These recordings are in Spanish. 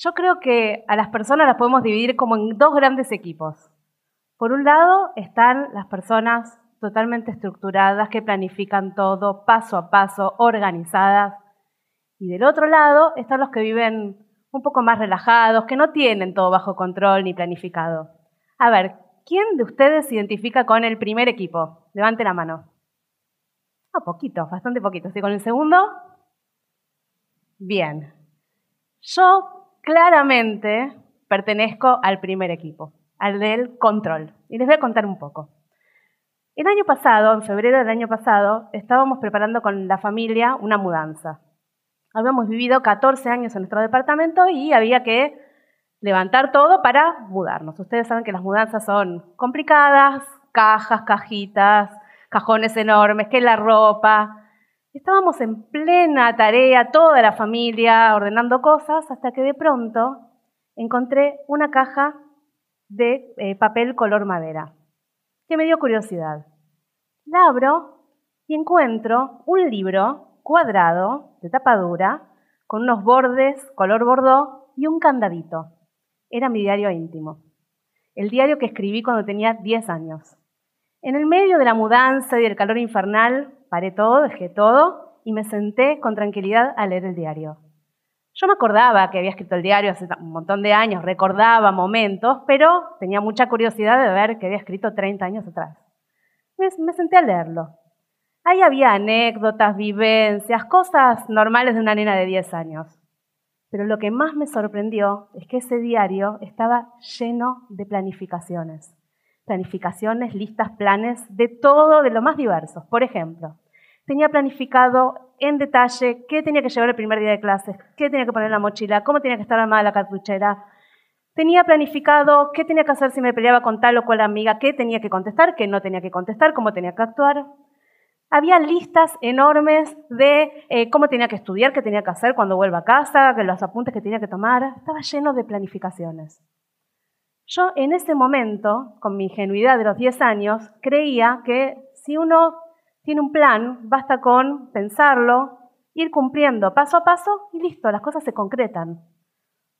Yo creo que a las personas las podemos dividir como en dos grandes equipos. Por un lado están las personas totalmente estructuradas, que planifican todo paso a paso, organizadas. Y del otro lado están los que viven un poco más relajados, que no tienen todo bajo control ni planificado. A ver, ¿quién de ustedes se identifica con el primer equipo? Levante la mano. Ah, poquito, bastante poquito. ¿Sí con el segundo? Bien. Yo claramente pertenezco al primer equipo, al del control. Y les voy a contar un poco. El año pasado, en febrero del año pasado, estábamos preparando con la familia una mudanza. Habíamos vivido 14 años en nuestro departamento y había que levantar todo para mudarnos. Ustedes saben que las mudanzas son complicadas, cajas, cajitas, cajones enormes, que la ropa. Estábamos en plena tarea, toda la familia, ordenando cosas, hasta que de pronto encontré una caja de eh, papel color madera que me dio curiosidad. La abro y encuentro un libro cuadrado, de tapa dura, con unos bordes color bordó y un candadito. Era mi diario íntimo. El diario que escribí cuando tenía 10 años. En el medio de la mudanza y del calor infernal, paré todo, dejé todo y me senté con tranquilidad a leer el diario. Yo me acordaba que había escrito el diario hace un montón de años, recordaba momentos, pero tenía mucha curiosidad de ver que había escrito 30 años atrás. Me, senté a leerlo. Ahí había anécdotas, vivencias, cosas normales de una nena de 10 años. Pero lo que más me sorprendió es que ese diario estaba lleno de planificaciones. Planificaciones, listas, planes, de todo, de lo más diversos. Por ejemplo, tenía planificado en detalle qué tenía que llevar el primer día de clases, qué tenía que poner en la mochila, cómo tenía que estar armada la cartuchera. Tenía planificado qué tenía que hacer si me peleaba con tal o cual amiga, qué tenía que contestar, qué no tenía que contestar, cómo tenía que actuar. Había listas enormes de eh, cómo tenía que estudiar, qué tenía que hacer cuando vuelva a casa, los apuntes que tenía que tomar. Estaba lleno de planificaciones. Yo en ese momento, con mi ingenuidad de los 10 años, creía que si uno tiene un plan, basta con pensarlo, ir cumpliendo paso a paso y listo, las cosas se concretan.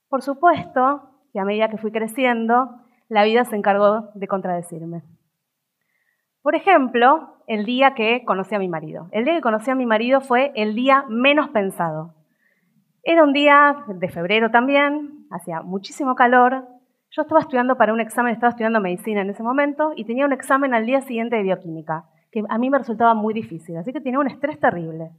Por supuesto que a medida que fui creciendo, la vida se encargó de contradecirme. Por ejemplo, el día que conocí a mi marido. El día que conocí a mi marido fue el día menos pensado. Era un día de febrero también, hacía muchísimo calor. Yo estaba estudiando para un examen, estaba estudiando medicina en ese momento y tenía un examen al día siguiente de bioquímica que a mí me resultaba muy difícil, así que tenía un estrés terrible.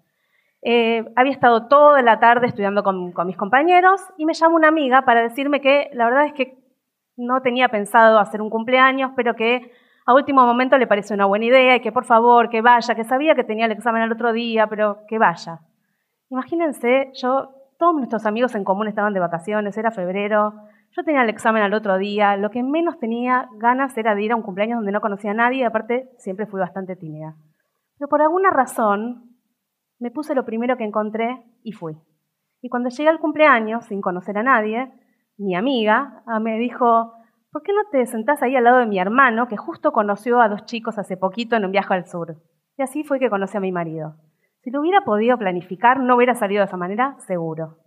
Eh, había estado toda la tarde estudiando con, mis compañeros y me llamó una amiga para decirme que la verdad es que no tenía pensado hacer un cumpleaños, pero que a último momento le pareció una buena idea y que por favor, que vaya, que sabía que tenía el examen al otro día, pero que vaya. Imagínense, yo, todos nuestros amigos en común estaban de vacaciones, era febrero, yo tenía el examen al otro día, lo que menos tenía ganas era de ir a un cumpleaños donde no conocía a nadie y aparte siempre fui bastante tímida. Pero por alguna razón me puse lo primero que encontré y fui. Y cuando llegué al cumpleaños, sin conocer a nadie, mi amiga ah, me dijo, ¿por qué no te sentás ahí al lado de mi hermano que justo conoció a dos chicos hace poquito en un viaje al sur? Y así fue que conocí a mi marido. Si lo hubiera podido planificar, no hubiera salido de esa manera, seguro.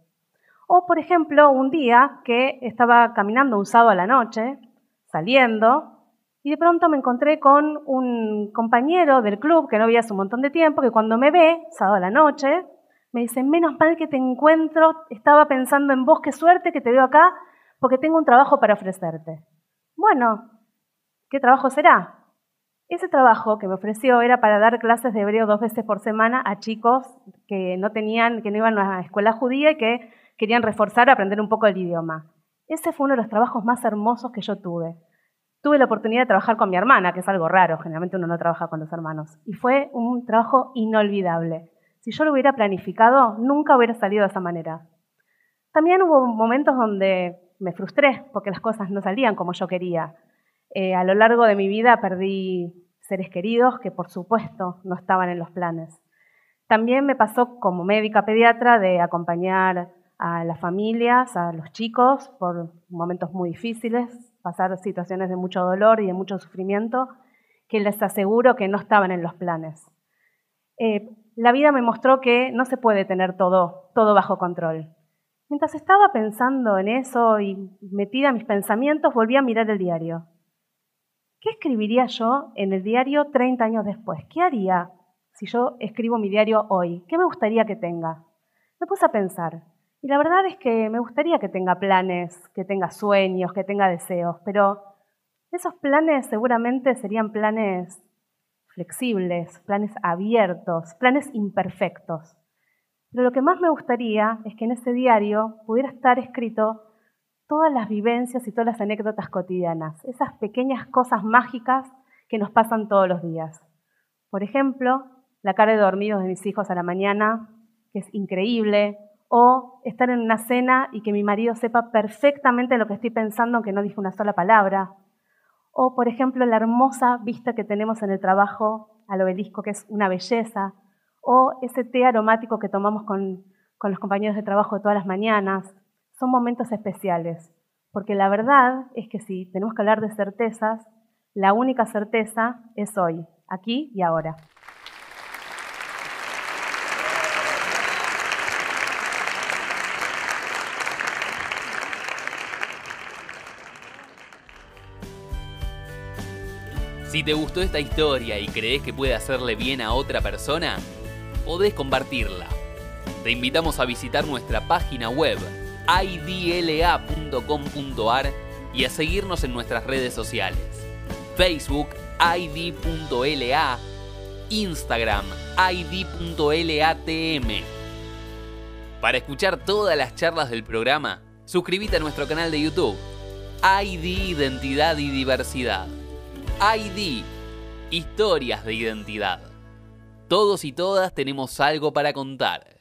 O, por ejemplo, un día que estaba caminando un sábado a la noche, saliendo, y de pronto me encontré con un compañero del club que no veía hace un montón de tiempo, que cuando me ve, sábado a la noche, me dice, menos mal que te encuentro, estaba pensando en vos, qué suerte que te veo acá, porque tengo un trabajo para ofrecerte. Bueno, ¿qué trabajo será? Ese trabajo que me ofreció era para dar clases de hebreo dos veces por semana a chicos que no tenían, que no iban a la escuela judía y que querían reforzar, aprender un poco el idioma. Ese fue uno de los trabajos más hermosos que yo tuve. Tuve la oportunidad de trabajar con mi hermana, que es algo raro, generalmente uno no trabaja con los hermanos, y fue un trabajo inolvidable. Si yo lo hubiera planificado, nunca hubiera salido de esa manera. También hubo momentos donde me frustré porque las cosas no salían como yo quería. Eh, a lo largo de mi vida perdí seres queridos que por supuesto no estaban en los planes. También me pasó como médica pediatra de acompañar a las familias, a los chicos, por momentos muy difíciles, pasar situaciones de mucho dolor y de mucho sufrimiento, que les aseguro que no estaban en los planes. Eh, la vida me mostró que no se puede tener todo, todo bajo control. Mientras estaba pensando en eso y metida en mis pensamientos, volví a mirar el diario. ¿Qué escribiría yo en el diario 30 años después? ¿Qué haría si yo escribo mi diario hoy? ¿Qué me gustaría que tenga? Me puse a pensar. Y la verdad es que me gustaría que tenga planes, que tenga sueños, que tenga deseos, pero esos planes seguramente serían planes flexibles, planes abiertos, planes imperfectos. Pero lo que más me gustaría es que en ese diario pudiera estar escrito todas las vivencias y todas las anécdotas cotidianas, esas pequeñas cosas mágicas que nos pasan todos los días. Por ejemplo, la cara de dormidos de mis hijos a la mañana, que es increíble, o estar en una cena y que mi marido sepa perfectamente lo que estoy pensando aunque no dije una sola palabra, o, por ejemplo, la hermosa vista que tenemos en el trabajo al obelisco, que es una belleza. O ese té aromático que tomamos con, con los compañeros de trabajo todas las mañanas. Son momentos especiales. Porque la verdad es que si tenemos que hablar de certezas, la única certeza es hoy, aquí y ahora. Si te gustó esta historia y crees que puede hacerle bien a otra persona, podés compartirla. Te invitamos a visitar nuestra página web idla.com.ar y a seguirnos en nuestras redes sociales. Facebook id.la, Instagram id.latm. Para escuchar todas las charlas del programa, suscríbete a nuestro canal de YouTube, ID Identidad y Diversidad. ID, historias de identidad. Todos y todas tenemos algo para contar.